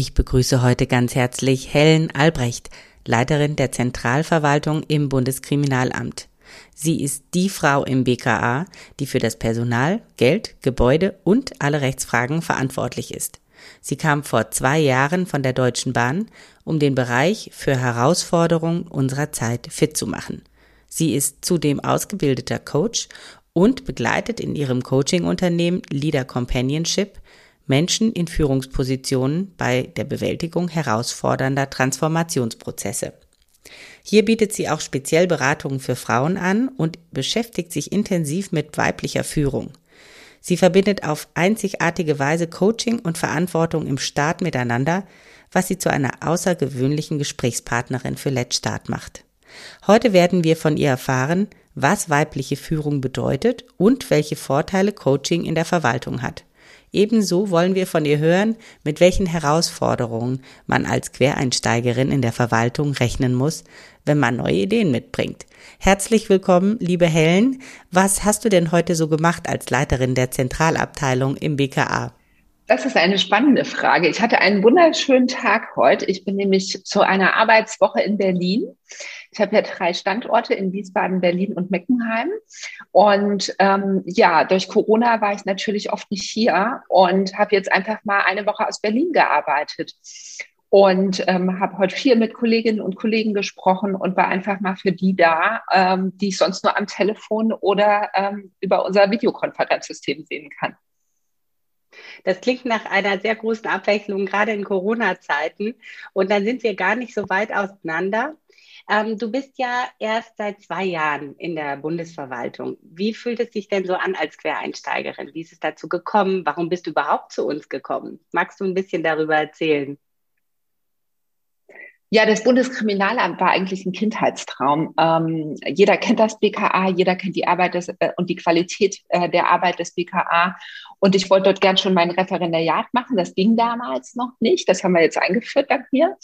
Ich begrüße heute ganz herzlich Helen Albrecht, Leiterin der Zentralverwaltung im Bundeskriminalamt. Sie ist die Frau im BKA, die für das Personal, Geld, Gebäude und alle Rechtsfragen verantwortlich ist. Sie kam vor zwei Jahren von der Deutschen Bahn, um den Bereich für Herausforderungen unserer Zeit fit zu machen. Sie ist zudem ausgebildeter Coach und begleitet in ihrem Coaching-Unternehmen Leader Companionship Menschen in Führungspositionen bei der Bewältigung herausfordernder Transformationsprozesse. Hier bietet sie auch speziell Beratungen für Frauen an und beschäftigt sich intensiv mit weiblicher Führung. Sie verbindet auf einzigartige Weise Coaching und Verantwortung im Staat miteinander, was sie zu einer außergewöhnlichen Gesprächspartnerin für Let's Start macht. Heute werden wir von ihr erfahren, was weibliche Führung bedeutet und welche Vorteile Coaching in der Verwaltung hat. Ebenso wollen wir von ihr hören, mit welchen Herausforderungen man als Quereinsteigerin in der Verwaltung rechnen muss, wenn man neue Ideen mitbringt. Herzlich willkommen, liebe Helen. Was hast du denn heute so gemacht als Leiterin der Zentralabteilung im BKA? Das ist eine spannende Frage. Ich hatte einen wunderschönen Tag heute. Ich bin nämlich zu einer Arbeitswoche in Berlin. Ich habe ja drei Standorte in Wiesbaden, Berlin und Meckenheim. Und ähm, ja, durch Corona war ich natürlich oft nicht hier und habe jetzt einfach mal eine Woche aus Berlin gearbeitet und ähm, habe heute viel mit Kolleginnen und Kollegen gesprochen und war einfach mal für die da, ähm, die ich sonst nur am Telefon oder ähm, über unser Videokonferenzsystem sehen kann. Das klingt nach einer sehr großen Abwechslung, gerade in Corona-Zeiten. Und dann sind wir gar nicht so weit auseinander. Ähm, du bist ja erst seit zwei Jahren in der Bundesverwaltung. Wie fühlt es sich denn so an als Quereinsteigerin? Wie ist es dazu gekommen? Warum bist du überhaupt zu uns gekommen? Magst du ein bisschen darüber erzählen? Ja, das Bundeskriminalamt war eigentlich ein Kindheitstraum. Ähm, jeder kennt das BKA, jeder kennt die Arbeit des, äh, und die Qualität äh, der Arbeit des BKA. Und ich wollte dort gern schon mein Referendariat machen. Das ging damals noch nicht. Das haben wir jetzt eingeführt dank mir,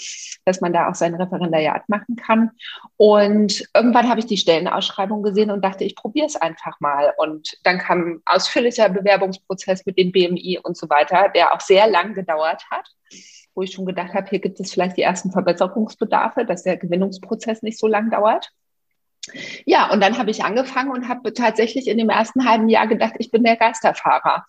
dass man da auch sein Referendariat machen kann. Und irgendwann habe ich die Stellenausschreibung gesehen und dachte, ich probiere es einfach mal. Und dann kam ein ausführlicher Bewerbungsprozess mit dem BMI und so weiter, der auch sehr lang gedauert hat wo ich schon gedacht habe, hier gibt es vielleicht die ersten Verbesserungsbedarfe, dass der Gewinnungsprozess nicht so lang dauert. Ja, und dann habe ich angefangen und habe tatsächlich in dem ersten halben Jahr gedacht, ich bin der Geisterfahrer,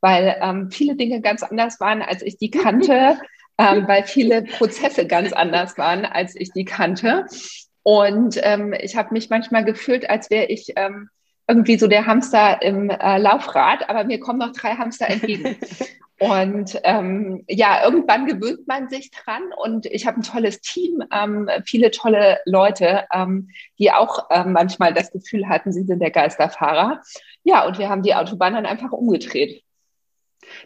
weil ähm, viele Dinge ganz anders waren, als ich die kannte, ähm, weil viele Prozesse ganz anders waren, als ich die kannte. Und ähm, ich habe mich manchmal gefühlt, als wäre ich ähm, irgendwie so der Hamster im äh, Laufrad, aber mir kommen noch drei Hamster entgegen. Und ähm, ja, irgendwann gewöhnt man sich dran und ich habe ein tolles Team, ähm, viele tolle Leute, ähm, die auch ähm, manchmal das Gefühl hatten, sie sind der Geisterfahrer. Ja, und wir haben die Autobahn dann einfach umgedreht.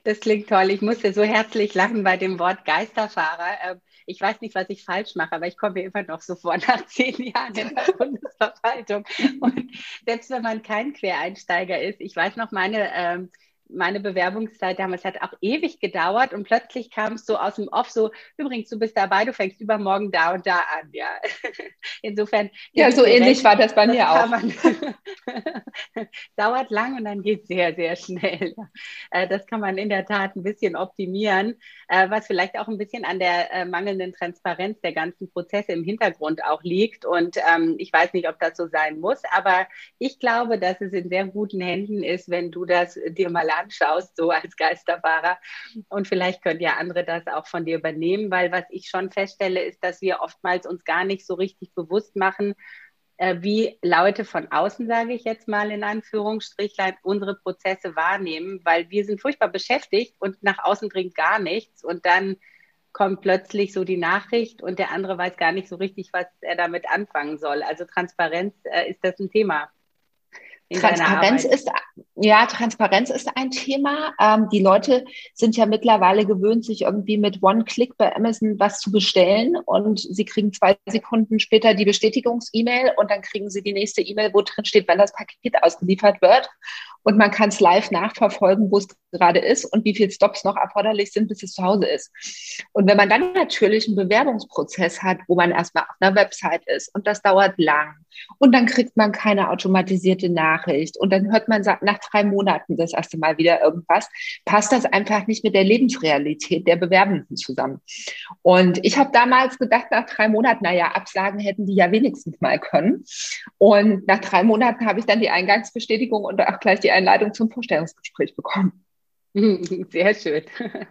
Das klingt toll. Ich musste so herzlich lachen bei dem Wort Geisterfahrer. Ähm, ich weiß nicht, was ich falsch mache, aber ich komme mir immer noch so vor nach zehn Jahren in der Bundesverwaltung. Und selbst wenn man kein Quereinsteiger ist, ich weiß noch, meine ähm, meine Bewerbungszeit damals hat auch ewig gedauert und plötzlich kam es so aus dem Off so, übrigens, du bist dabei, du fängst übermorgen da und da an, ja. Insofern. Ja, so ähnlich war das bei mir auch. Man, dauert lang und dann geht es sehr, sehr schnell. Äh, das kann man in der Tat ein bisschen optimieren, äh, was vielleicht auch ein bisschen an der äh, mangelnden Transparenz der ganzen Prozesse im Hintergrund auch liegt. Und ähm, ich weiß nicht, ob das so sein muss, aber ich glaube, dass es in sehr guten Händen ist, wenn du das dir mal anschaust, so als Geisterfahrer. Und vielleicht können ja andere das auch von dir übernehmen, weil was ich schon feststelle, ist, dass wir oftmals uns gar nicht so richtig bewusst machen, wie Leute von außen, sage ich jetzt mal in Anführungsstrichlein, unsere Prozesse wahrnehmen, weil wir sind furchtbar beschäftigt und nach außen dringt gar nichts und dann kommt plötzlich so die Nachricht und der andere weiß gar nicht so richtig, was er damit anfangen soll. Also Transparenz äh, ist das ein Thema. Transparenz ist, ja, Transparenz ist ein Thema. Ähm, die Leute sind ja mittlerweile gewöhnt, sich irgendwie mit One-Click bei Amazon was zu bestellen und sie kriegen zwei Sekunden später die Bestätigungs-E-Mail und dann kriegen sie die nächste E-Mail, wo drin steht, wenn das Paket ausgeliefert wird und man kann es live nachverfolgen, wo es gerade ist und wie viele Stops noch erforderlich sind, bis es zu Hause ist. Und wenn man dann natürlich einen Bewerbungsprozess hat, wo man erstmal auf einer Website ist und das dauert lang und dann kriegt man keine automatisierte Nachricht und dann hört man nach drei Monaten das erste Mal wieder irgendwas, passt das einfach nicht mit der Lebensrealität der Bewerbenden zusammen. Und ich habe damals gedacht, nach drei Monaten, naja, Absagen hätten die ja wenigstens mal können. Und nach drei Monaten habe ich dann die Eingangsbestätigung und auch gleich die Einladung zum Vorstellungsgespräch bekommen. Sehr schön.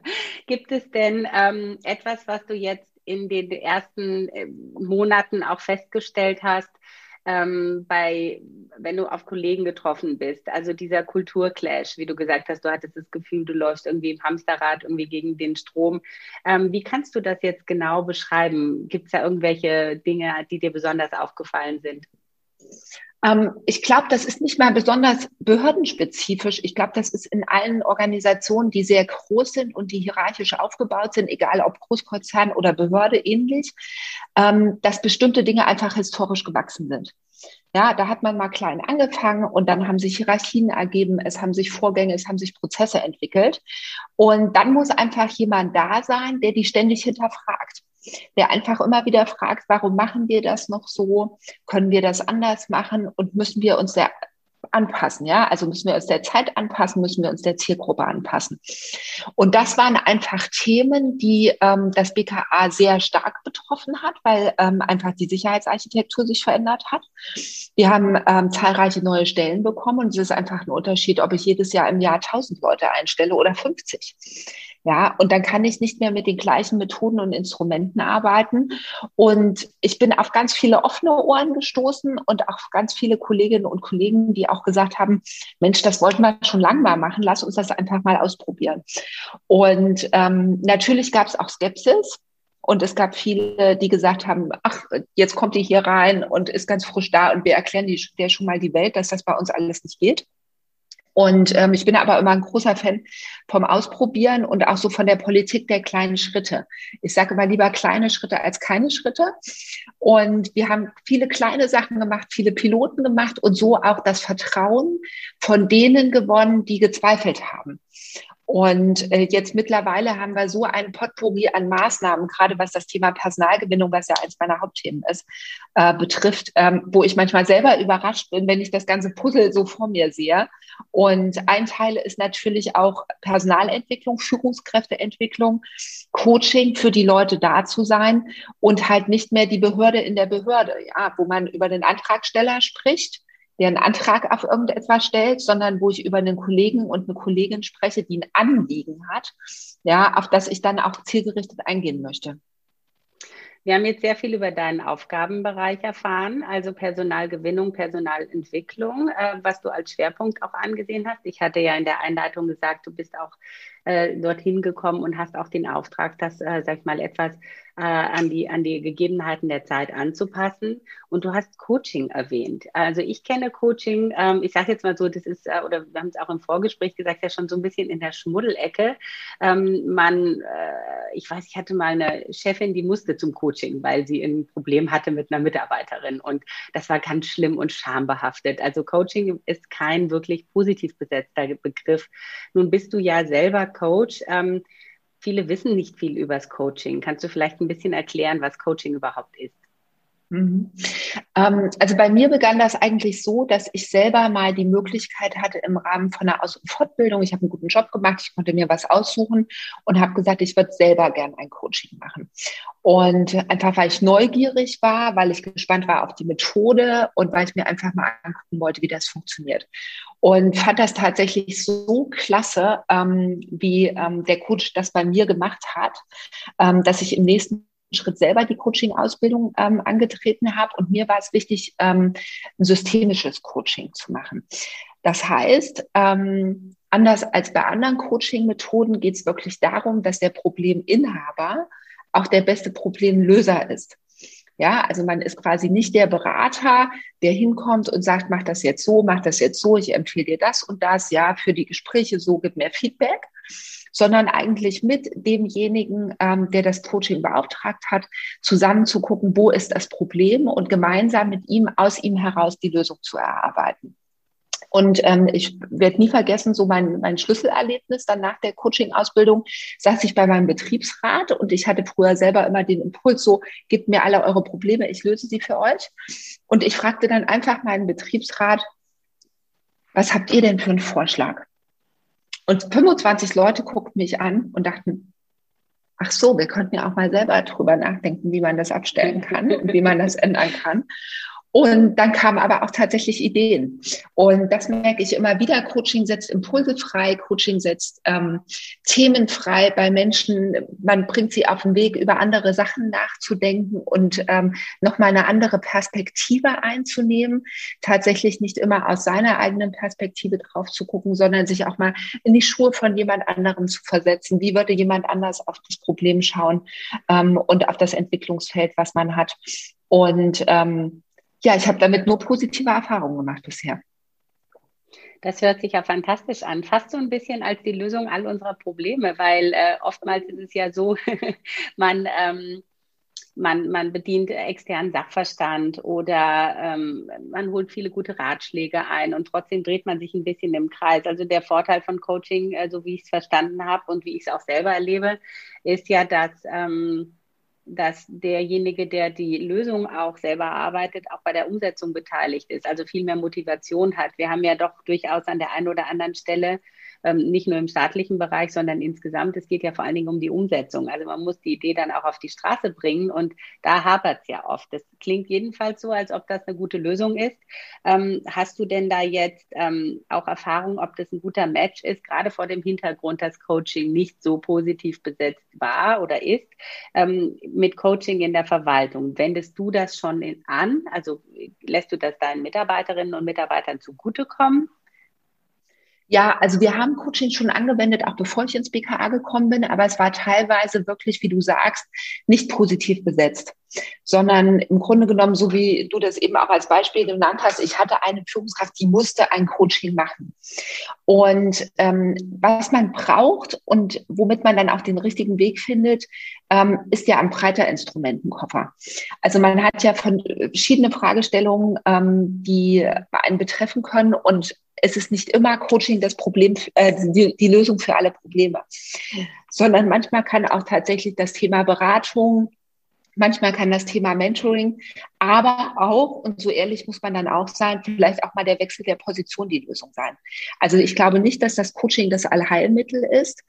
Gibt es denn ähm, etwas, was du jetzt in den ersten äh, Monaten auch festgestellt hast, ähm, bei, wenn du auf Kollegen getroffen bist, also dieser Kulturclash, wie du gesagt hast, du hattest das Gefühl, du läufst irgendwie im Hamsterrad irgendwie gegen den Strom. Ähm, wie kannst du das jetzt genau beschreiben? Gibt es da irgendwelche Dinge, die dir besonders aufgefallen sind? Ähm, ich glaube, das ist nicht mal besonders behördenspezifisch. Ich glaube, das ist in allen Organisationen, die sehr groß sind und die hierarchisch aufgebaut sind, egal ob Großkonzern oder Behörde ähnlich, ähm, dass bestimmte Dinge einfach historisch gewachsen sind. Ja, da hat man mal klein angefangen und dann haben sich Hierarchien ergeben, es haben sich Vorgänge, es haben sich Prozesse entwickelt. Und dann muss einfach jemand da sein, der die ständig hinterfragt der einfach immer wieder fragt, warum machen wir das noch so? Können wir das anders machen? Und müssen wir uns der anpassen, ja? Also müssen wir uns der Zeit anpassen, müssen wir uns der Zielgruppe anpassen. Und das waren einfach Themen, die ähm, das BKA sehr stark betroffen hat, weil ähm, einfach die Sicherheitsarchitektur sich verändert hat. Wir haben ähm, zahlreiche neue Stellen bekommen und es ist einfach ein Unterschied, ob ich jedes Jahr im Jahr 1000 Leute einstelle oder 50. Ja, und dann kann ich nicht mehr mit den gleichen Methoden und Instrumenten arbeiten. Und ich bin auf ganz viele offene Ohren gestoßen und auch ganz viele Kolleginnen und Kollegen, die auch gesagt haben, Mensch, das wollten wir schon lange mal machen, lass uns das einfach mal ausprobieren. Und ähm, natürlich gab es auch Skepsis. Und es gab viele, die gesagt haben, ach, jetzt kommt ihr hier rein und ist ganz frisch da und wir erklären dir schon mal die Welt, dass das bei uns alles nicht geht. Und ähm, ich bin aber immer ein großer Fan vom Ausprobieren und auch so von der Politik der kleinen Schritte. Ich sage immer lieber kleine Schritte als keine Schritte. Und wir haben viele kleine Sachen gemacht, viele Piloten gemacht und so auch das Vertrauen von denen gewonnen, die gezweifelt haben. Und äh, jetzt mittlerweile haben wir so ein Potpourri an Maßnahmen, gerade was das Thema Personalgewinnung, was ja eins meiner Hauptthemen ist, äh, betrifft, ähm, wo ich manchmal selber überrascht bin, wenn ich das ganze Puzzle so vor mir sehe. Und ein Teil ist natürlich auch Personalentwicklung, Führungskräfteentwicklung, Coaching für die Leute da zu sein und halt nicht mehr die Behörde in der Behörde, ja, wo man über den Antragsteller spricht der einen Antrag auf irgendetwas stellt, sondern wo ich über einen Kollegen und eine Kollegin spreche, die ein Anliegen hat, ja, auf das ich dann auch zielgerichtet eingehen möchte. Wir haben jetzt sehr viel über deinen Aufgabenbereich erfahren, also Personalgewinnung, Personalentwicklung, äh, was du als Schwerpunkt auch angesehen hast. Ich hatte ja in der Einleitung gesagt, du bist auch äh, dorthin gekommen und hast auch den Auftrag, das, äh, sag ich mal, etwas äh, an, die, an die Gegebenheiten der Zeit anzupassen. Und du hast Coaching erwähnt. Also ich kenne Coaching, ähm, ich sage jetzt mal so, das ist, äh, oder wir haben es auch im Vorgespräch gesagt, ja schon so ein bisschen in der Schmuddelecke. Ähm, man, äh, ich weiß, ich hatte mal eine Chefin, die musste zum Coaching, weil sie ein Problem hatte mit einer Mitarbeiterin. Und das war ganz schlimm und schambehaftet. Also Coaching ist kein wirklich positiv besetzter Begriff. Nun bist du ja selber Coach. Ähm, viele wissen nicht viel über das Coaching. Kannst du vielleicht ein bisschen erklären, was Coaching überhaupt ist? Mhm. Ähm, also bei mir begann das eigentlich so, dass ich selber mal die Möglichkeit hatte im Rahmen von einer Aus- und Fortbildung, ich habe einen guten Job gemacht, ich konnte mir was aussuchen und habe gesagt, ich würde selber gern ein Coaching machen. Und einfach, weil ich neugierig war, weil ich gespannt war auf die Methode und weil ich mir einfach mal angucken wollte, wie das funktioniert. Und fand das tatsächlich so klasse, ähm, wie ähm, der Coach das bei mir gemacht hat, ähm, dass ich im nächsten Schritt selber die Coaching-Ausbildung ähm, angetreten habe. Und mir war es wichtig, ähm, ein systemisches Coaching zu machen. Das heißt, ähm, anders als bei anderen Coaching-Methoden geht es wirklich darum, dass der Probleminhaber auch der beste Problemlöser ist. Ja, also man ist quasi nicht der Berater, der hinkommt und sagt, mach das jetzt so, mach das jetzt so, ich empfehle dir das und das, ja, für die Gespräche so, gib mehr Feedback, sondern eigentlich mit demjenigen, ähm, der das Coaching beauftragt hat, zusammen zu gucken, wo ist das Problem und gemeinsam mit ihm aus ihm heraus die Lösung zu erarbeiten. Und ähm, ich werde nie vergessen, so mein, mein Schlüsselerlebnis dann nach der Coaching-Ausbildung saß ich bei meinem Betriebsrat und ich hatte früher selber immer den Impuls, so, gebt mir alle eure Probleme, ich löse sie für euch. Und ich fragte dann einfach meinen Betriebsrat, was habt ihr denn für einen Vorschlag? Und 25 Leute guckten mich an und dachten, ach so, wir könnten ja auch mal selber drüber nachdenken, wie man das abstellen kann und wie man das ändern kann. Und dann kamen aber auch tatsächlich Ideen. Und das merke ich immer wieder. Coaching setzt Impulse frei, Coaching setzt ähm, Themen frei bei Menschen. Man bringt sie auf den Weg, über andere Sachen nachzudenken und ähm, nochmal eine andere Perspektive einzunehmen. Tatsächlich nicht immer aus seiner eigenen Perspektive drauf zu gucken, sondern sich auch mal in die Schuhe von jemand anderem zu versetzen. Wie würde jemand anders auf das Problem schauen ähm, und auf das Entwicklungsfeld, was man hat? Und ähm, ja, ich habe damit nur positive Erfahrungen gemacht bisher. Das hört sich ja fantastisch an. Fast so ein bisschen als die Lösung all unserer Probleme, weil äh, oftmals ist es ja so, man, ähm, man, man bedient externen Sachverstand oder ähm, man holt viele gute Ratschläge ein und trotzdem dreht man sich ein bisschen im Kreis. Also der Vorteil von Coaching, äh, so wie ich es verstanden habe und wie ich es auch selber erlebe, ist ja, dass ähm, dass derjenige, der die Lösung auch selber arbeitet, auch bei der Umsetzung beteiligt ist, also viel mehr Motivation hat. Wir haben ja doch durchaus an der einen oder anderen Stelle ähm, nicht nur im staatlichen Bereich, sondern insgesamt. Es geht ja vor allen Dingen um die Umsetzung. Also man muss die Idee dann auch auf die Straße bringen und da hapert es ja oft. Das klingt jedenfalls so, als ob das eine gute Lösung ist. Ähm, hast du denn da jetzt ähm, auch Erfahrung, ob das ein guter Match ist, gerade vor dem Hintergrund, dass Coaching nicht so positiv besetzt war oder ist, ähm, mit Coaching in der Verwaltung? Wendest du das schon in, an? Also lässt du das deinen Mitarbeiterinnen und Mitarbeitern zugutekommen? Ja, also wir haben Coaching schon angewendet, auch bevor ich ins BKA gekommen bin, aber es war teilweise wirklich, wie du sagst, nicht positiv besetzt, sondern im Grunde genommen, so wie du das eben auch als Beispiel genannt hast, ich hatte eine Führungskraft, die musste ein Coaching machen. Und ähm, was man braucht und womit man dann auch den richtigen Weg findet, ähm, ist ja ein breiter Instrumentenkoffer. Also man hat ja von verschiedene Fragestellungen, ähm, die einen betreffen können und es ist nicht immer Coaching das Problem, äh, die, die Lösung für alle Probleme, sondern manchmal kann auch tatsächlich das Thema Beratung, Manchmal kann das Thema Mentoring, aber auch, und so ehrlich muss man dann auch sein, vielleicht auch mal der Wechsel der Position die Lösung sein. Also ich glaube nicht, dass das Coaching das Allheilmittel ist,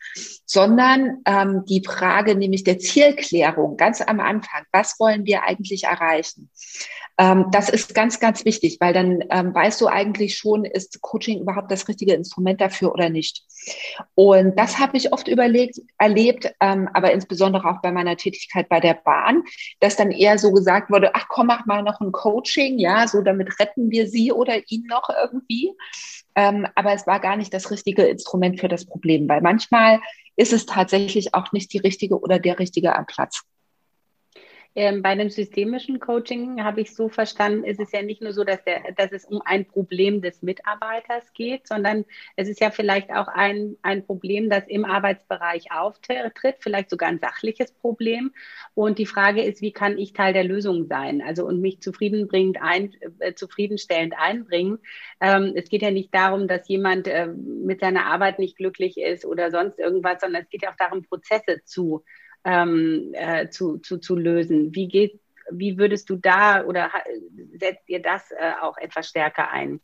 sondern ähm, die Frage nämlich der Zielklärung ganz am Anfang. Was wollen wir eigentlich erreichen? Ähm, das ist ganz, ganz wichtig, weil dann ähm, weißt du eigentlich schon, ist Coaching überhaupt das richtige Instrument dafür oder nicht. Und das habe ich oft überlegt, erlebt, ähm, aber insbesondere auch bei meiner Tätigkeit bei der Bahn, dass dann eher so gesagt wurde, ach komm, mach mal noch ein Coaching, ja, so damit retten wir sie oder ihn noch irgendwie. Ähm, aber es war gar nicht das richtige Instrument für das Problem, weil manchmal ist es tatsächlich auch nicht die richtige oder der richtige am Platz. Ähm, bei einem systemischen Coaching habe ich so verstanden, ist es ja nicht nur so, dass, der, dass es um ein Problem des Mitarbeiters geht, sondern es ist ja vielleicht auch ein, ein Problem, das im Arbeitsbereich auftritt, vielleicht sogar ein sachliches Problem. Und die Frage ist, wie kann ich Teil der Lösung sein? Also und mich zufriedenbringend ein, äh, zufriedenstellend einbringen. Ähm, es geht ja nicht darum, dass jemand äh, mit seiner Arbeit nicht glücklich ist oder sonst irgendwas, sondern es geht ja auch darum, Prozesse zu ähm, äh, zu, zu, zu lösen. Wie geht, wie würdest du da oder setzt ihr das äh, auch etwas stärker ein?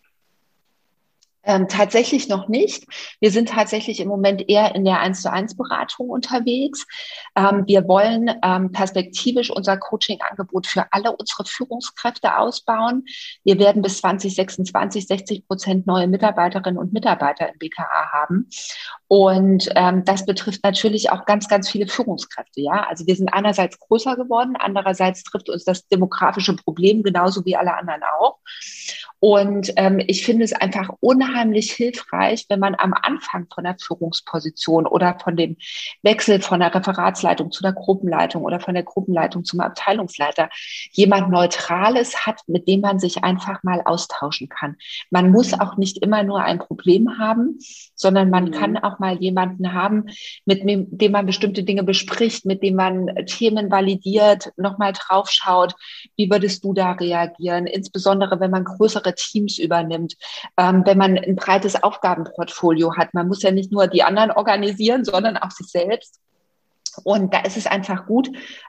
Ähm, tatsächlich noch nicht. Wir sind tatsächlich im Moment eher in der 1 zu 1 Beratung unterwegs. Ähm, wir wollen ähm, perspektivisch unser Coaching-Angebot für alle unsere Führungskräfte ausbauen. Wir werden bis 2026 60 Prozent neue Mitarbeiterinnen und Mitarbeiter im BKA haben. Und ähm, das betrifft natürlich auch ganz, ganz viele Führungskräfte. Ja, also wir sind einerseits größer geworden, andererseits trifft uns das demografische Problem genauso wie alle anderen auch. Und ähm, ich finde es einfach unheimlich hilfreich, wenn man am Anfang von der Führungsposition oder von dem Wechsel von der Referatsleitung zu der Gruppenleitung oder von der Gruppenleitung zum Abteilungsleiter jemand Neutrales hat, mit dem man sich einfach mal austauschen kann. Man muss auch nicht immer nur ein Problem haben, sondern man mhm. kann auch mal jemanden haben, mit dem man bestimmte Dinge bespricht, mit dem man Themen validiert, nochmal draufschaut, wie würdest du da reagieren, insbesondere wenn man größere Teams übernimmt, ähm, wenn man ein breites Aufgabenportfolio hat. Man muss ja nicht nur die anderen organisieren, sondern auch sich selbst. Und da ist es einfach gut,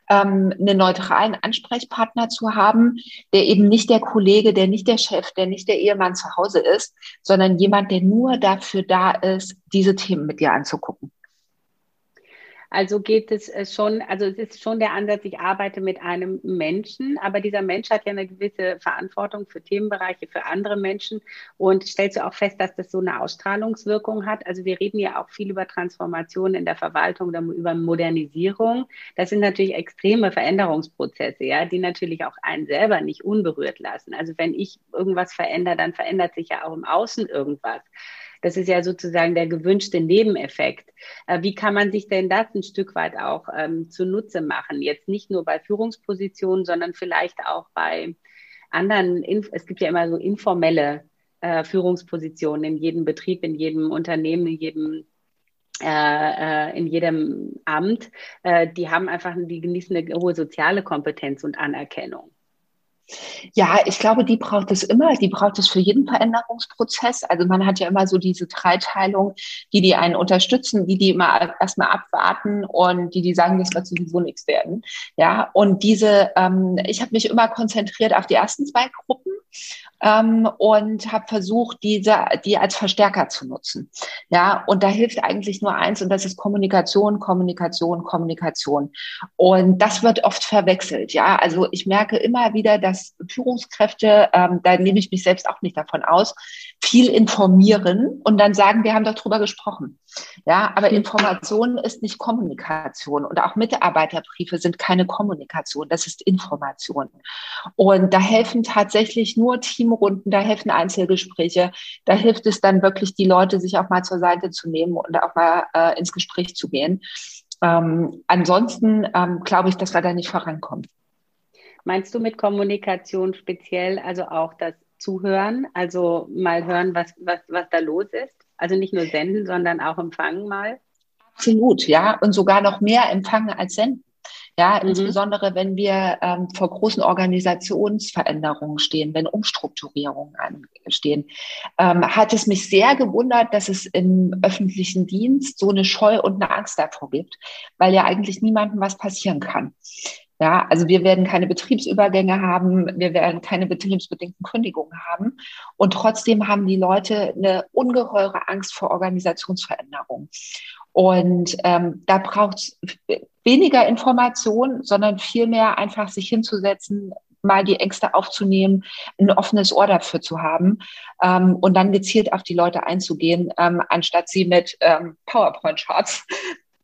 ähm, einen neutralen Ansprechpartner zu haben, der eben nicht der Kollege, der nicht der Chef, der nicht der Ehemann zu Hause ist, sondern jemand, der nur dafür da ist, diese Themen mit dir anzugucken. Also geht es äh, schon, also es ist schon der Ansatz, ich arbeite mit einem Menschen, aber dieser Mensch hat ja eine gewisse Verantwortung für Themenbereiche, für andere Menschen. Und stellst du auch fest, dass das so eine Ausstrahlungswirkung hat? Also wir reden ja auch viel über Transformation in der Verwaltung, über Modernisierung. Das sind natürlich extreme Veränderungsprozesse, ja, die natürlich auch einen selber nicht unberührt lassen. Also wenn ich irgendwas verändere, dann verändert sich ja auch im Außen irgendwas. Das ist ja sozusagen der gewünschte Nebeneffekt. Äh, wie kann man sich denn das ein Stück weit auch ähm, zunutze machen? Jetzt nicht nur bei Führungspositionen, sondern vielleicht auch bei anderen, es gibt ja immer so informelle äh, Führungspositionen in jedem Betrieb, in jedem Unternehmen, in jedem äh, äh, in jedem Amt, die haben einfach, die genießen eine hohe soziale Kompetenz und Anerkennung. Ja, ich glaube, die braucht es immer. Die braucht es für jeden Veränderungsprozess. Also man hat ja immer so diese Dreiteilung, die die einen unterstützen, die die immer erstmal abwarten und die die sagen, das wird sowieso nichts werden. Ja, und diese, ähm, ich habe mich immer konzentriert auf die ersten zwei Gruppen ähm, und habe versucht, diese, die als Verstärker zu nutzen. Ja, und da hilft eigentlich nur eins und das ist Kommunikation, Kommunikation, Kommunikation. Und das wird oft verwechselt. Ja, also ich merke immer wieder, dass Führungskräfte, ähm, da nehme ich mich selbst auch nicht davon aus, viel informieren und dann sagen, wir haben doch drüber gesprochen. Ja, aber Information ist nicht Kommunikation und auch Mitarbeiterbriefe sind keine Kommunikation, das ist Information. Und da helfen tatsächlich nur Teamrunden, da helfen Einzelgespräche, da hilft es dann wirklich, die Leute sich auch mal zur Seite zu nehmen und auch mal äh, ins Gespräch zu gehen. Ähm, ansonsten ähm, glaube ich, dass wir da nicht vorankommen. Meinst du mit Kommunikation speziell also auch das Zuhören, also mal hören, was, was, was da los ist? Also nicht nur senden, sondern auch empfangen mal? Absolut, ja. Und sogar noch mehr empfangen als senden. Ja, mhm. insbesondere wenn wir ähm, vor großen Organisationsveränderungen stehen, wenn Umstrukturierungen anstehen, ähm, hat es mich sehr gewundert, dass es im öffentlichen Dienst so eine Scheu und eine Angst davor gibt, weil ja eigentlich niemandem was passieren kann. Ja, also wir werden keine Betriebsübergänge haben, wir werden keine betriebsbedingten Kündigungen haben. Und trotzdem haben die Leute eine ungeheure Angst vor Organisationsveränderung. Und ähm, da braucht es weniger Information, sondern vielmehr einfach sich hinzusetzen, mal die Ängste aufzunehmen, ein offenes Ohr dafür zu haben ähm, und dann gezielt auf die Leute einzugehen, ähm, anstatt sie mit ähm, PowerPoint-Charts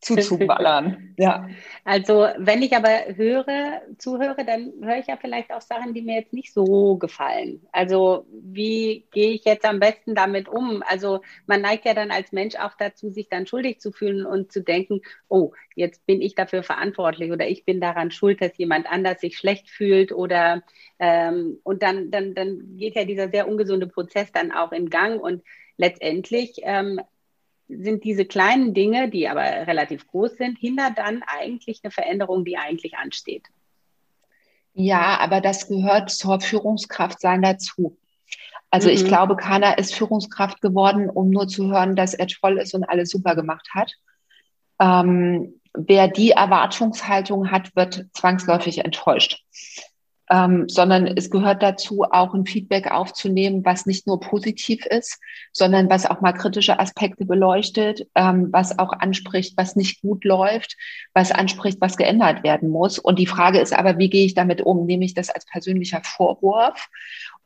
zuzuballern. ja. Also wenn ich aber höre, zuhöre, dann höre ich ja vielleicht auch Sachen, die mir jetzt nicht so gefallen. Also wie gehe ich jetzt am besten damit um? Also man neigt ja dann als Mensch auch dazu, sich dann schuldig zu fühlen und zu denken, oh, jetzt bin ich dafür verantwortlich oder ich bin daran schuld, dass jemand anders sich schlecht fühlt oder ähm, und dann, dann, dann geht ja dieser sehr ungesunde Prozess dann auch in Gang und letztendlich ähm, sind diese kleinen Dinge, die aber relativ groß sind, hindern dann eigentlich eine Veränderung, die eigentlich ansteht. Ja, aber das gehört zur Führungskraft sein dazu. Also mhm. ich glaube, keiner ist Führungskraft geworden, um nur zu hören, dass er toll ist und alles super gemacht hat. Ähm, wer die Erwartungshaltung hat, wird zwangsläufig enttäuscht ähm, sondern es gehört dazu, auch ein Feedback aufzunehmen, was nicht nur positiv ist, sondern was auch mal kritische Aspekte beleuchtet, ähm, was auch anspricht, was nicht gut läuft, was anspricht, was geändert werden muss. Und die Frage ist aber, wie gehe ich damit um? Nehme ich das als persönlicher Vorwurf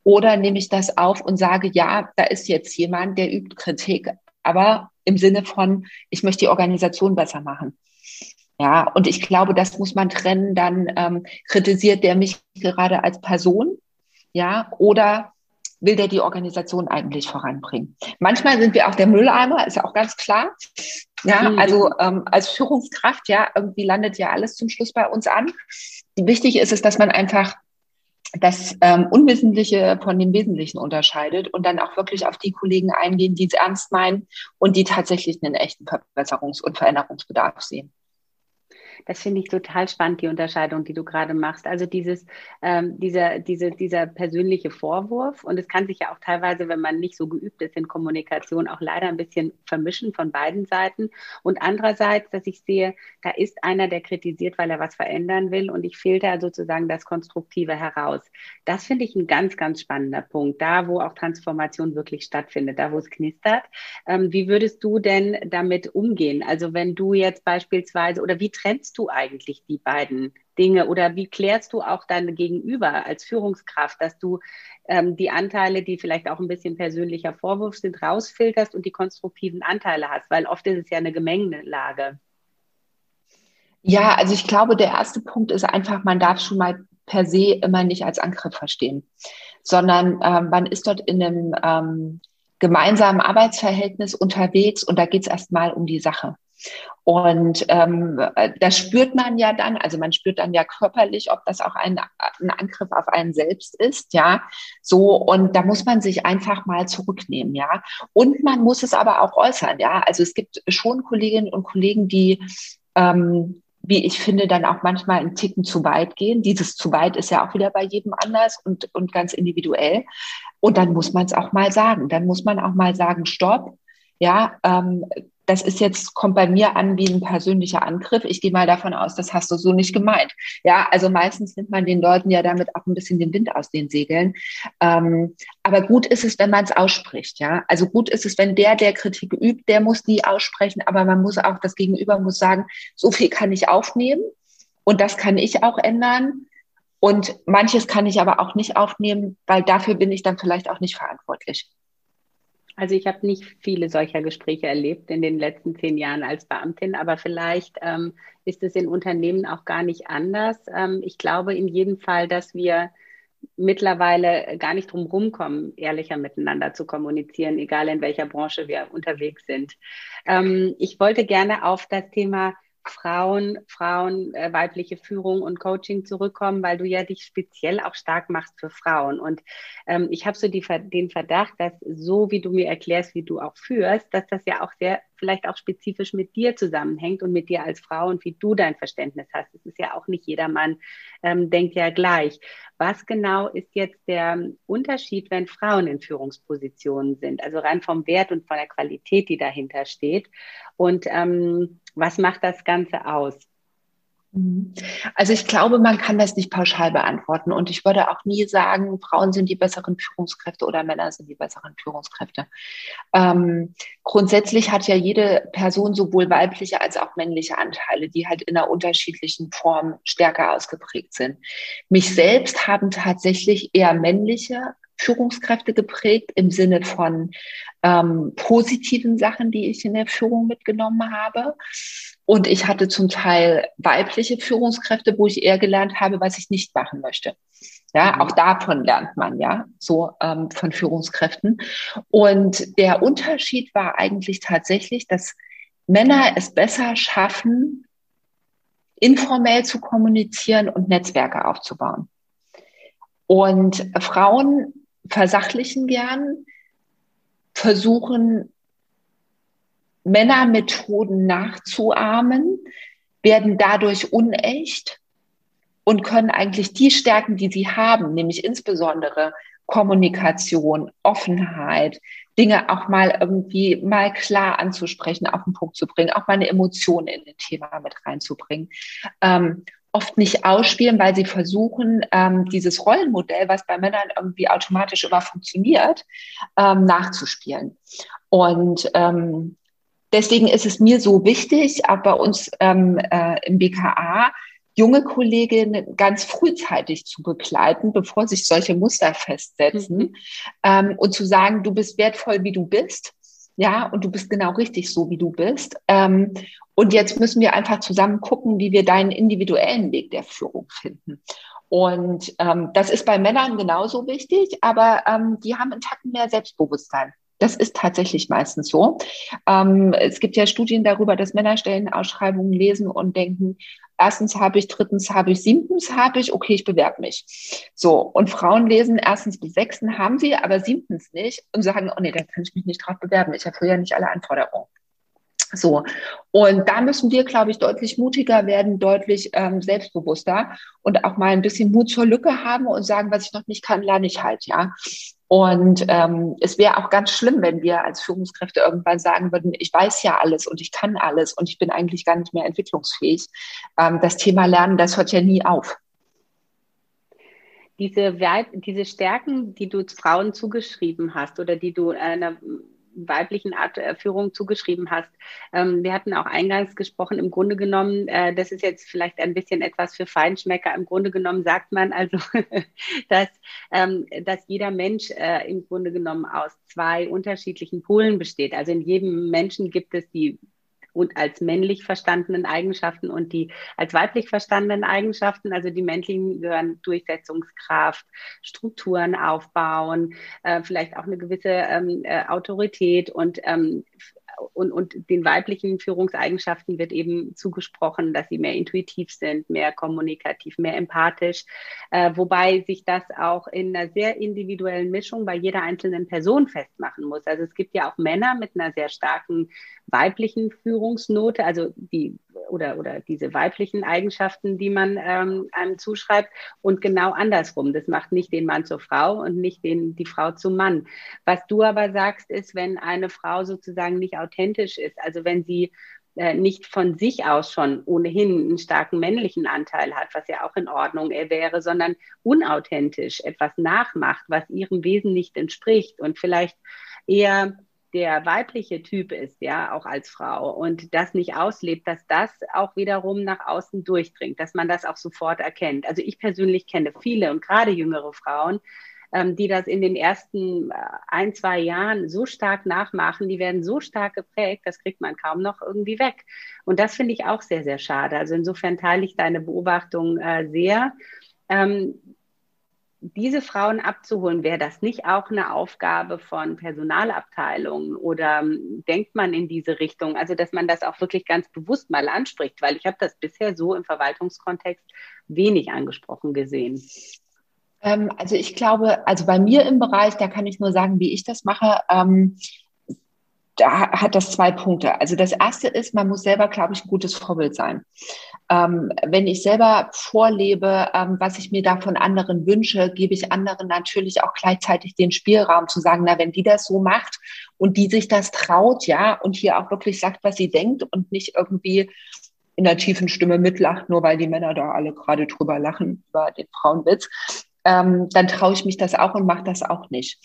oder nehme ich das auf und sage, ja, da ist jetzt jemand, der übt Kritik, aber im Sinne von, ich möchte die Organisation besser machen. Ja, und ich glaube, das muss man trennen. Dann ähm, kritisiert der mich gerade als Person, ja, oder will der die Organisation eigentlich voranbringen? Manchmal sind wir auch der Mülleimer, ist ja auch ganz klar. Ja, mhm. also ähm, als Führungskraft, ja, irgendwie landet ja alles zum Schluss bei uns an. Wichtig ist es, dass man einfach das ähm, Unwesentliche von dem Wesentlichen unterscheidet und dann auch wirklich auf die Kollegen eingehen, die es ernst meinen und die tatsächlich einen echten Verbesserungs- und Veränderungsbedarf sehen. Das finde ich total spannend, die Unterscheidung, die du gerade machst. Also dieses, ähm, dieser, diese, dieser persönliche Vorwurf. Und es kann sich ja auch teilweise, wenn man nicht so geübt ist in Kommunikation, auch leider ein bisschen vermischen von beiden Seiten. Und andererseits, dass ich sehe, da ist einer, der kritisiert, weil er was verändern will. Und ich filter sozusagen das Konstruktive heraus. Das finde ich ein ganz, ganz spannender Punkt. Da, wo auch Transformation wirklich stattfindet, da, wo es knistert. Ähm, wie würdest du denn damit umgehen? Also wenn du jetzt beispielsweise, oder wie trennst trennst du eigentlich die beiden Dinge oder wie klärst du auch deine Gegenüber als Führungskraft, dass du ähm, die Anteile, die vielleicht auch ein bisschen persönlicher Vorwurf sind, rausfilterst und die konstruktiven Anteile hast? Weil oft ist es ja eine Gemengelage. Ja, also ich glaube, der erste Punkt ist einfach, man darf schon mal per se immer nicht als Angriff verstehen, sondern ähm, man ist dort in einem ähm, gemeinsamen Arbeitsverhältnis unterwegs und da geht es erstmal um die Sache. Und ähm, das spürt man ja dann, also man spürt dann ja körperlich, ob das auch ein, ein Angriff auf einen selbst ist, ja. So, und da muss man sich einfach mal zurücknehmen, ja. Und man muss es aber auch äußern, ja. Also es gibt schon Kolleginnen und Kollegen, die ähm, wie ich finde, dann auch manchmal einen Ticken zu weit gehen. Dieses zu weit ist ja auch wieder bei jedem anders und, und ganz individuell. Und dann muss man es auch mal sagen. Dann muss man auch mal sagen, stopp. Ja, ähm, das ist jetzt, kommt bei mir an wie ein persönlicher Angriff. Ich gehe mal davon aus, das hast du so nicht gemeint. Ja, also meistens nimmt man den Leuten ja damit auch ein bisschen den Wind aus den Segeln. Ähm, aber gut ist es, wenn man es ausspricht. Ja, also gut ist es, wenn der, der Kritik übt, der muss die aussprechen, aber man muss auch, das Gegenüber muss sagen, so viel kann ich aufnehmen und das kann ich auch ändern. Und manches kann ich aber auch nicht aufnehmen, weil dafür bin ich dann vielleicht auch nicht verantwortlich. Also ich habe nicht viele solcher Gespräche erlebt in den letzten zehn Jahren als Beamtin, aber vielleicht ähm, ist es in Unternehmen auch gar nicht anders. Ähm, ich glaube in jedem Fall, dass wir mittlerweile gar nicht drum rumkommen, ehrlicher miteinander zu kommunizieren, egal in welcher Branche wir unterwegs sind. Ähm, ich wollte gerne auf das Thema Frauen, Frauen, äh, weibliche Führung und Coaching zurückkommen, weil du ja dich speziell auch stark machst für Frauen. Und ähm, ich habe so die, den Verdacht, dass so wie du mir erklärst, wie du auch führst, dass das ja auch sehr vielleicht auch spezifisch mit dir zusammenhängt und mit dir als Frau und wie du dein Verständnis hast. Es ist ja auch nicht jedermann ähm, denkt ja gleich. Was genau ist jetzt der Unterschied, wenn Frauen in Führungspositionen sind? Also rein vom Wert und von der Qualität, die dahinter steht. Und ähm, was macht das Ganze aus? Mhm. Also ich glaube, man kann das nicht pauschal beantworten. Und ich würde auch nie sagen, Frauen sind die besseren Führungskräfte oder Männer sind die besseren Führungskräfte. Ähm, grundsätzlich hat ja jede Person sowohl weibliche als auch männliche Anteile, die halt in einer unterschiedlichen Form stärker ausgeprägt sind. Mich selbst haben tatsächlich eher männliche Führungskräfte geprägt im Sinne von ähm, positiven Sachen, die ich in der Führung mitgenommen habe. Und ich hatte zum Teil weibliche Führungskräfte, wo ich eher gelernt habe, was ich nicht machen möchte. Ja, mhm. auch davon lernt man ja so ähm, von Führungskräften. Und der Unterschied war eigentlich tatsächlich, dass Männer es besser schaffen, informell zu kommunizieren und Netzwerke aufzubauen. Und Frauen versachlichen gern, versuchen Männermethoden nachzuahmen, werden dadurch unecht und können eigentlich die Stärken, die sie haben, nämlich insbesondere Kommunikation, Offenheit, Dinge auch mal irgendwie mal klar anzusprechen, auf den Punkt zu bringen, auch mal eine Emotion in ein Thema mit reinzubringen. Ähm, oft nicht ausspielen, weil sie versuchen, ähm, dieses Rollenmodell, was bei Männern irgendwie automatisch immer funktioniert, ähm, nachzuspielen. Und ähm, deswegen ist es mir so wichtig, auch bei uns ähm, äh, im BKA junge Kolleginnen ganz frühzeitig zu begleiten, bevor sich solche Muster festsetzen mhm. ähm, und zu sagen, du bist wertvoll, wie du bist. Ja, und du bist genau richtig so, wie du bist. Ähm, und jetzt müssen wir einfach zusammen gucken, wie wir deinen individuellen Weg der Führung finden. Und ähm, das ist bei Männern genauso wichtig, aber ähm, die haben einen Tacken mehr Selbstbewusstsein. Das ist tatsächlich meistens so. Ähm, es gibt ja Studien darüber, dass Männer Stellenausschreibungen lesen und denken, erstens habe ich, drittens habe ich, siebtens habe ich, okay, ich bewerbe mich. So, und Frauen lesen erstens bis sechsten haben sie, aber siebtens nicht und sagen, oh nee, da kann ich mich nicht drauf bewerben. Ich erfülle ja nicht alle Anforderungen. So, und da müssen wir, glaube ich, deutlich mutiger werden, deutlich ähm, selbstbewusster und auch mal ein bisschen Mut zur Lücke haben und sagen, was ich noch nicht kann, lerne ich halt, ja. Und ähm, es wäre auch ganz schlimm, wenn wir als Führungskräfte irgendwann sagen würden, ich weiß ja alles und ich kann alles und ich bin eigentlich gar nicht mehr entwicklungsfähig. Ähm, das Thema Lernen, das hört ja nie auf. Diese, diese Stärken, die du Frauen zugeschrieben hast oder die du einer weiblichen Art äh, Führung zugeschrieben hast. Ähm, wir hatten auch eingangs gesprochen, im Grunde genommen, äh, das ist jetzt vielleicht ein bisschen etwas für Feinschmecker, im Grunde genommen sagt man also, dass, ähm, dass jeder Mensch äh, im Grunde genommen aus zwei unterschiedlichen Polen besteht. Also in jedem Menschen gibt es die und als männlich verstandenen Eigenschaften und die als weiblich verstandenen Eigenschaften. Also die männlichen gehören Durchsetzungskraft, Strukturen aufbauen, äh, vielleicht auch eine gewisse ähm, äh, Autorität und ähm, und, und den weiblichen Führungseigenschaften wird eben zugesprochen, dass sie mehr intuitiv sind, mehr kommunikativ, mehr empathisch, äh, wobei sich das auch in einer sehr individuellen Mischung bei jeder einzelnen Person festmachen muss. Also es gibt ja auch Männer mit einer sehr starken weiblichen Führungsnote, also die oder, oder diese weiblichen Eigenschaften, die man ähm, einem zuschreibt und genau andersrum. Das macht nicht den Mann zur Frau und nicht den, die Frau zum Mann. Was du aber sagst, ist, wenn eine Frau sozusagen nicht authentisch ist, also wenn sie äh, nicht von sich aus schon ohnehin einen starken männlichen Anteil hat, was ja auch in Ordnung wäre, sondern unauthentisch etwas nachmacht, was ihrem Wesen nicht entspricht und vielleicht eher der weibliche Typ ist, ja, auch als Frau und das nicht auslebt, dass das auch wiederum nach außen durchdringt, dass man das auch sofort erkennt. Also ich persönlich kenne viele und gerade jüngere Frauen, die das in den ersten äh, ein, zwei Jahren so stark nachmachen, die werden so stark geprägt, das kriegt man kaum noch irgendwie weg. Und das finde ich auch sehr, sehr schade. Also insofern teile ich deine Beobachtung äh, sehr. Ähm, diese Frauen abzuholen, wäre das nicht auch eine Aufgabe von Personalabteilungen oder ähm, denkt man in diese Richtung? Also, dass man das auch wirklich ganz bewusst mal anspricht, weil ich habe das bisher so im Verwaltungskontext wenig angesprochen gesehen. Ähm, also ich glaube, also bei mir im Bereich, da kann ich nur sagen, wie ich das mache. Ähm, da hat das zwei Punkte. Also das erste ist, man muss selber, glaube ich, ein gutes Vorbild sein. Ähm, wenn ich selber vorlebe, ähm, was ich mir da von anderen wünsche, gebe ich anderen natürlich auch gleichzeitig den Spielraum zu sagen, na, wenn die das so macht und die sich das traut, ja, und hier auch wirklich sagt, was sie denkt und nicht irgendwie in der tiefen Stimme mitlacht, nur weil die Männer da alle gerade drüber lachen, über den Frauenwitz, ähm, dann traue ich mich das auch und mache das auch nicht.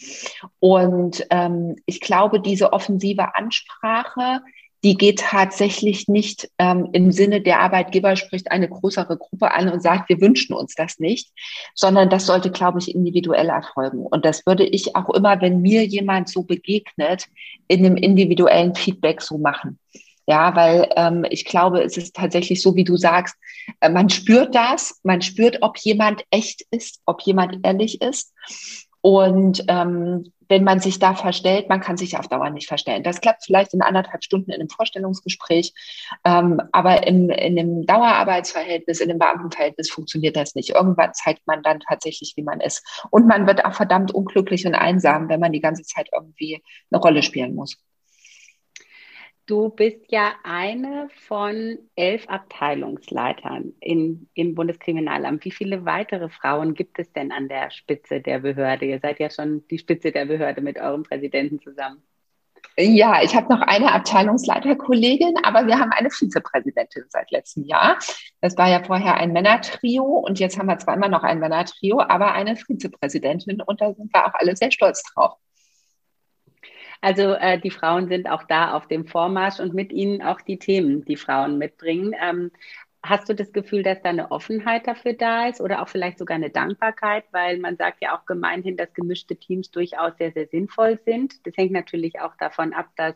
Und ähm, ich glaube, diese offensive Ansprache, die geht tatsächlich nicht ähm, im Sinne der Arbeitgeber spricht eine größere Gruppe an und sagt, wir wünschen uns das nicht, sondern das sollte, glaube ich, individuell erfolgen. Und das würde ich auch immer, wenn mir jemand so begegnet, in einem individuellen Feedback so machen. Ja, weil ähm, ich glaube, es ist tatsächlich so, wie du sagst, äh, man spürt das, man spürt, ob jemand echt ist, ob jemand ehrlich ist. Und ähm, wenn man sich da verstellt, man kann sich auf Dauer nicht verstellen. Das klappt vielleicht in anderthalb Stunden in einem Vorstellungsgespräch, ähm, aber in, in einem Dauerarbeitsverhältnis, in einem Beamtenverhältnis funktioniert das nicht. Irgendwann zeigt man dann tatsächlich, wie man ist. Und man wird auch verdammt unglücklich und einsam, wenn man die ganze Zeit irgendwie eine Rolle spielen muss. Du bist ja eine von elf Abteilungsleitern in, im Bundeskriminalamt. Wie viele weitere Frauen gibt es denn an der Spitze der Behörde? Ihr seid ja schon die Spitze der Behörde mit eurem Präsidenten zusammen. Ja, ich habe noch eine Abteilungsleiterkollegin, aber wir haben eine Vizepräsidentin seit letztem Jahr. Das war ja vorher ein Männertrio und jetzt haben wir immer noch ein Männertrio, aber eine Vizepräsidentin und da sind wir auch alle sehr stolz drauf. Also äh, die Frauen sind auch da auf dem Vormarsch und mit ihnen auch die Themen, die Frauen mitbringen. Ähm, Hast du das Gefühl, dass da eine Offenheit dafür da ist oder auch vielleicht sogar eine Dankbarkeit, weil man sagt ja auch gemeinhin, dass gemischte Teams durchaus sehr, sehr sinnvoll sind. Das hängt natürlich auch davon ab, dass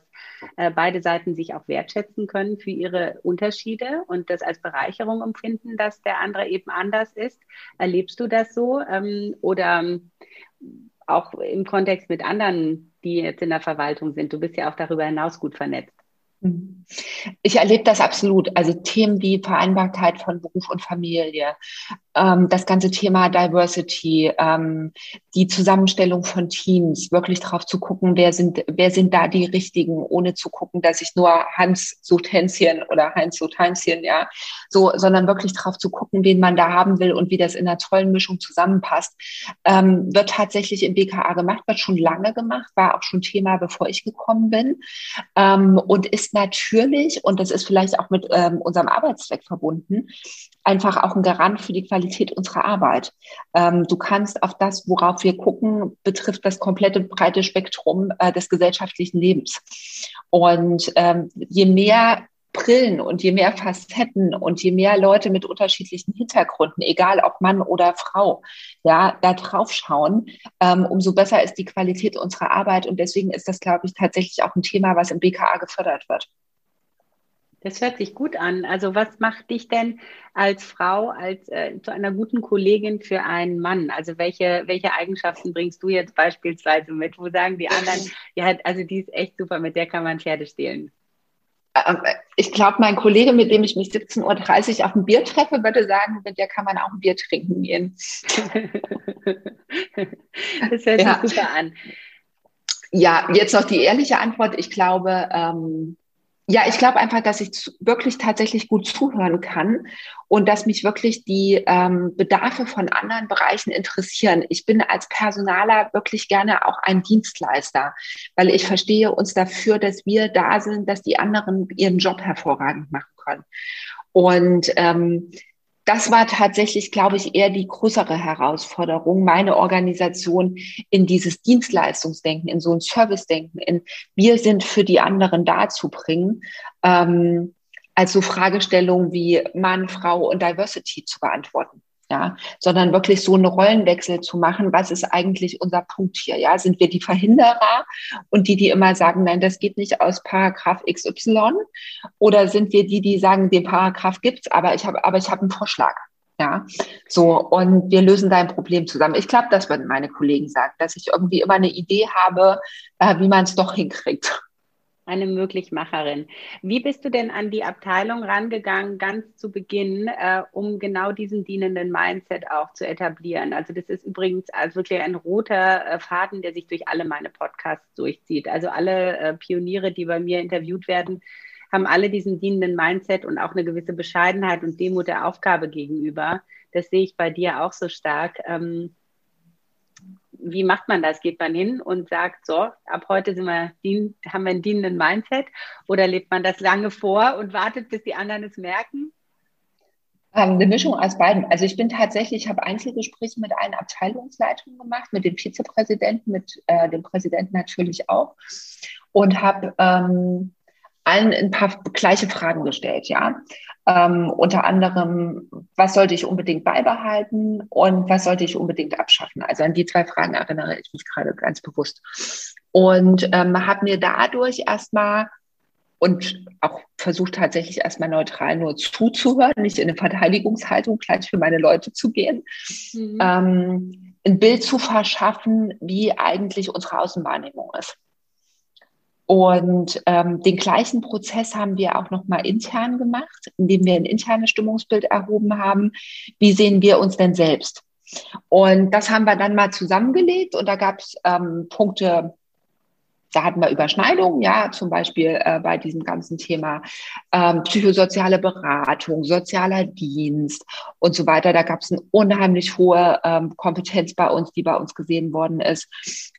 äh, beide Seiten sich auch wertschätzen können für ihre Unterschiede und das als Bereicherung empfinden, dass der andere eben anders ist. Erlebst du das so ähm, oder auch im Kontext mit anderen, die jetzt in der Verwaltung sind? Du bist ja auch darüber hinaus gut vernetzt. Ich erlebe das absolut. Also Themen wie Vereinbarkeit von Beruf und Familie, ähm, das ganze Thema Diversity, ähm, die Zusammenstellung von Teams, wirklich drauf zu gucken, wer sind, wer sind da die Richtigen, ohne zu gucken, dass ich nur Hans sucht Hänschen oder Heinz sucht Heinzchen, ja, so, sondern wirklich drauf zu gucken, wen man da haben will und wie das in einer tollen Mischung zusammenpasst, ähm, wird tatsächlich im BKA gemacht, wird schon lange gemacht, war auch schon Thema, bevor ich gekommen bin. Ähm, und ist natürlich, und das ist vielleicht auch mit ähm, unserem Arbeitszweck verbunden, einfach auch ein Garant für die Qualität unserer Arbeit. Ähm, du kannst auf das, worauf wir gucken, betrifft das komplette breite Spektrum äh, des gesellschaftlichen Lebens. Und ähm, je mehr Brillen und je mehr Facetten und je mehr Leute mit unterschiedlichen Hintergründen, egal ob Mann oder Frau, ja, da drauf schauen, ähm, umso besser ist die Qualität unserer Arbeit. Und deswegen ist das, glaube ich, tatsächlich auch ein Thema, was im BKA gefördert wird. Das hört sich gut an. Also was macht dich denn als Frau, als äh, zu einer guten Kollegin für einen Mann? Also welche, welche Eigenschaften bringst du jetzt beispielsweise mit? Wo sagen die anderen, ja, also die ist echt super, mit der kann man Pferde stehlen? Ähm, ich glaube, mein Kollege, mit dem ich mich 17.30 Uhr auf ein Bier treffe, würde sagen, mit der kann man auch ein Bier trinken gehen. das hört ja. sich super an. Ja, jetzt noch die ehrliche Antwort. Ich glaube, ähm, ja, ich glaube einfach, dass ich wirklich tatsächlich gut zuhören kann und dass mich wirklich die ähm, Bedarfe von anderen Bereichen interessieren. Ich bin als Personaler wirklich gerne auch ein Dienstleister, weil ich verstehe uns dafür, dass wir da sind, dass die anderen ihren Job hervorragend machen können. Und ähm, das war tatsächlich, glaube ich, eher die größere Herausforderung, meine Organisation in dieses Dienstleistungsdenken, in so ein Servicedenken, in wir sind für die anderen da zu bringen, ähm, als so Fragestellungen wie Mann, Frau und Diversity zu beantworten ja, sondern wirklich so einen Rollenwechsel zu machen. Was ist eigentlich unser Punkt hier? Ja, sind wir die Verhinderer und die, die immer sagen, nein, das geht nicht aus Paragraph XY? Oder sind wir die, die sagen, den Paragraph gibt's, aber ich habe, aber ich habe einen Vorschlag. Ja, so, und wir lösen dein Problem zusammen. Ich glaube, das würden meine Kollegen sagen, dass ich irgendwie immer eine Idee habe, äh, wie man es doch hinkriegt eine Möglichmacherin. Wie bist du denn an die Abteilung rangegangen, ganz zu Beginn, äh, um genau diesen dienenden Mindset auch zu etablieren? Also das ist übrigens also wirklich ein roter äh, Faden, der sich durch alle meine Podcasts durchzieht. Also alle äh, Pioniere, die bei mir interviewt werden, haben alle diesen dienenden Mindset und auch eine gewisse Bescheidenheit und Demut der Aufgabe gegenüber. Das sehe ich bei dir auch so stark. Ähm, wie macht man das? Geht man hin und sagt, so, ab heute sind wir, haben wir einen dienenden Mindset? Oder lebt man das lange vor und wartet, bis die anderen es merken? Ähm, eine Mischung aus beiden. Also ich bin tatsächlich, ich habe Einzelgespräche mit allen Abteilungsleitungen gemacht, mit dem Vizepräsidenten, mit äh, dem Präsidenten natürlich auch und habe ähm, allen ein paar gleiche Fragen gestellt, ja. Ähm, unter anderem, was sollte ich unbedingt beibehalten und was sollte ich unbedingt abschaffen? Also an die zwei Fragen erinnere ich mich gerade ganz bewusst. Und ähm, habe mir dadurch erstmal und auch versucht tatsächlich erstmal neutral nur zuzuhören, nicht in eine Verteidigungshaltung gleich für meine Leute zu gehen, mhm. ähm, ein Bild zu verschaffen, wie eigentlich unsere Außenwahrnehmung ist. Und ähm, den gleichen Prozess haben wir auch nochmal intern gemacht, indem wir ein internes Stimmungsbild erhoben haben. Wie sehen wir uns denn selbst? Und das haben wir dann mal zusammengelegt und da gab es ähm, Punkte, da hatten wir Überschneidungen, ja, zum Beispiel äh, bei diesem ganzen Thema ähm, psychosoziale Beratung, sozialer Dienst und so weiter. Da gab es eine unheimlich hohe ähm, Kompetenz bei uns, die bei uns gesehen worden ist.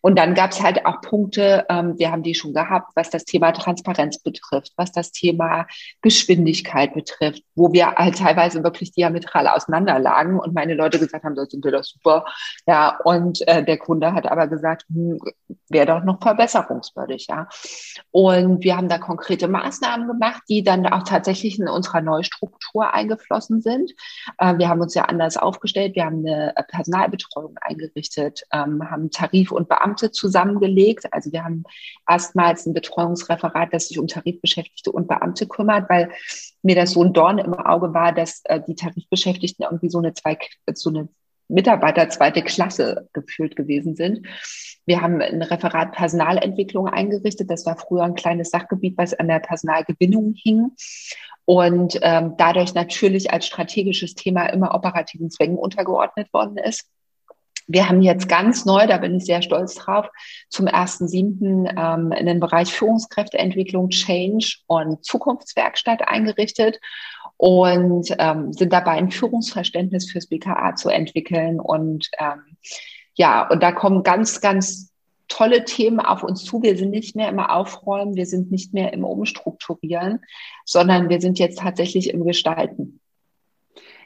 Und dann gab es halt auch Punkte, ähm, wir haben die schon gehabt, was das Thema Transparenz betrifft, was das Thema Geschwindigkeit betrifft, wo wir halt teilweise wirklich diametral auseinanderlagen und meine Leute gesagt haben, das sind wir doch super. Ja, und äh, der Kunde hat aber gesagt, hm, wäre doch noch Verbesserung bezahlungswürdig, ja. Und wir haben da konkrete Maßnahmen gemacht, die dann auch tatsächlich in unserer Neustruktur eingeflossen sind. Äh, wir haben uns ja anders aufgestellt. Wir haben eine Personalbetreuung eingerichtet, ähm, haben Tarif und Beamte zusammengelegt. Also wir haben erstmals ein Betreuungsreferat, das sich um Tarifbeschäftigte und Beamte kümmert, weil mir das so ein Dorn im Auge war, dass äh, die Tarifbeschäftigten irgendwie so eine zwei, so eine Mitarbeiter zweite Klasse gefühlt gewesen sind. Wir haben ein Referat Personalentwicklung eingerichtet. Das war früher ein kleines Sachgebiet, was an der Personalgewinnung hing und ähm, dadurch natürlich als strategisches Thema immer operativen Zwängen untergeordnet worden ist. Wir haben jetzt ganz neu, da bin ich sehr stolz drauf, zum 1.7. Ähm, in den Bereich Führungskräfteentwicklung, Change und Zukunftswerkstatt eingerichtet und ähm, sind dabei, ein Führungsverständnis fürs BKA zu entwickeln. Und ähm, ja, und da kommen ganz, ganz tolle Themen auf uns zu. Wir sind nicht mehr im Aufräumen, wir sind nicht mehr im Umstrukturieren, sondern wir sind jetzt tatsächlich im Gestalten.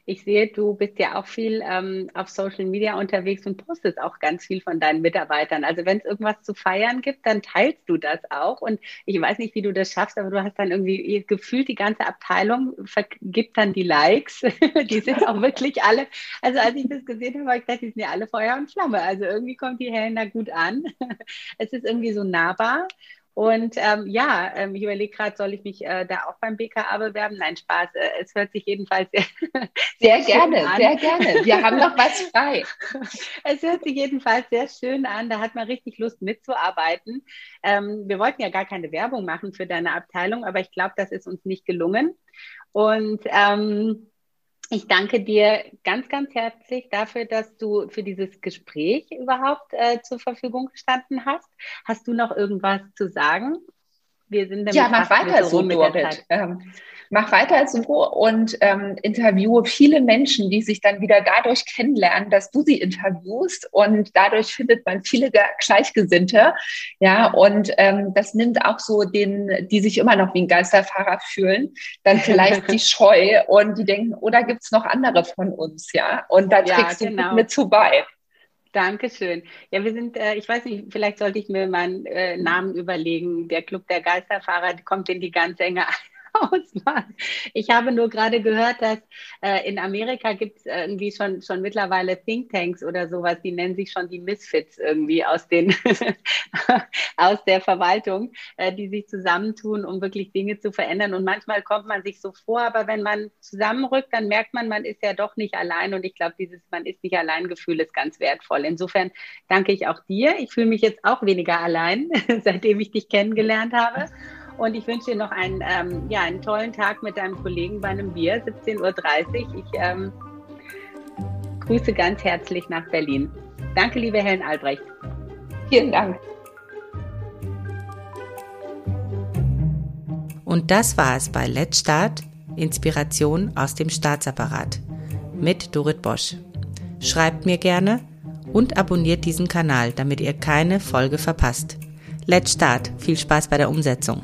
Ich sehe, du bist ja auch viel ähm, auf Social Media unterwegs und postest auch ganz viel von deinen Mitarbeitern. Also wenn es irgendwas zu feiern gibt, dann teilst du das auch. Und ich weiß nicht, wie du das schaffst, aber du hast dann irgendwie gefühlt die ganze Abteilung vergibt dann die Likes. die sind auch wirklich alle. Also als ich das gesehen habe, habe ich gedacht, die sind ja alle Feuer und Flamme. Also irgendwie kommt die Helena gut an. es ist irgendwie so nahbar. Und ähm, ja, ähm, ich überlege gerade, soll ich mich äh, da auch beim BKA bewerben? Nein, Spaß. Äh, es hört sich jedenfalls sehr, sehr, sehr gerne, an. sehr gerne. Wir haben noch was frei. es hört sich jedenfalls sehr schön an. Da hat man richtig Lust mitzuarbeiten. Ähm, wir wollten ja gar keine Werbung machen für deine Abteilung, aber ich glaube, das ist uns nicht gelungen. Und ähm, ich danke dir ganz, ganz herzlich dafür, dass du für dieses Gespräch überhaupt äh, zur Verfügung gestanden hast. Hast du noch irgendwas zu sagen? Wir sind nämlich ja, mach weiter so, Dorit. Ähm, mach weiter so und ähm, interviewe viele Menschen, die sich dann wieder dadurch kennenlernen, dass du sie interviewst und dadurch findet man viele Gleichgesinnte. Ja, und ähm, das nimmt auch so den, die sich immer noch wie ein Geisterfahrer fühlen, dann vielleicht die Scheu und die denken, oder oh, gibt es noch andere von uns, ja? Und da trägst ja, genau. du mit zu bei. Dankeschön. Ja, wir sind, äh, ich weiß nicht, vielleicht sollte ich mir meinen äh, Namen überlegen. Der Club der Geisterfahrer kommt in die ganz enge Auswahl. Ich habe nur gerade gehört, dass äh, in Amerika gibt es irgendwie schon, schon mittlerweile Thinktanks oder sowas, die nennen sich schon die Misfits irgendwie aus, den aus der Verwaltung, äh, die sich zusammentun, um wirklich Dinge zu verändern. Und manchmal kommt man sich so vor, aber wenn man zusammenrückt, dann merkt man, man ist ja doch nicht allein. Und ich glaube, dieses Man ist nicht allein Gefühl ist ganz wertvoll. Insofern danke ich auch dir. Ich fühle mich jetzt auch weniger allein, seitdem ich dich kennengelernt habe. Und ich wünsche dir noch einen, ähm, ja, einen tollen Tag mit deinem Kollegen bei einem Bier, 17.30 Uhr. Ich ähm, grüße ganz herzlich nach Berlin. Danke, liebe Helen Albrecht. Vielen Dank. Und das war es bei Let's Start, Inspiration aus dem Staatsapparat mit Dorit Bosch. Schreibt mir gerne und abonniert diesen Kanal, damit ihr keine Folge verpasst. Let's start. Viel Spaß bei der Umsetzung.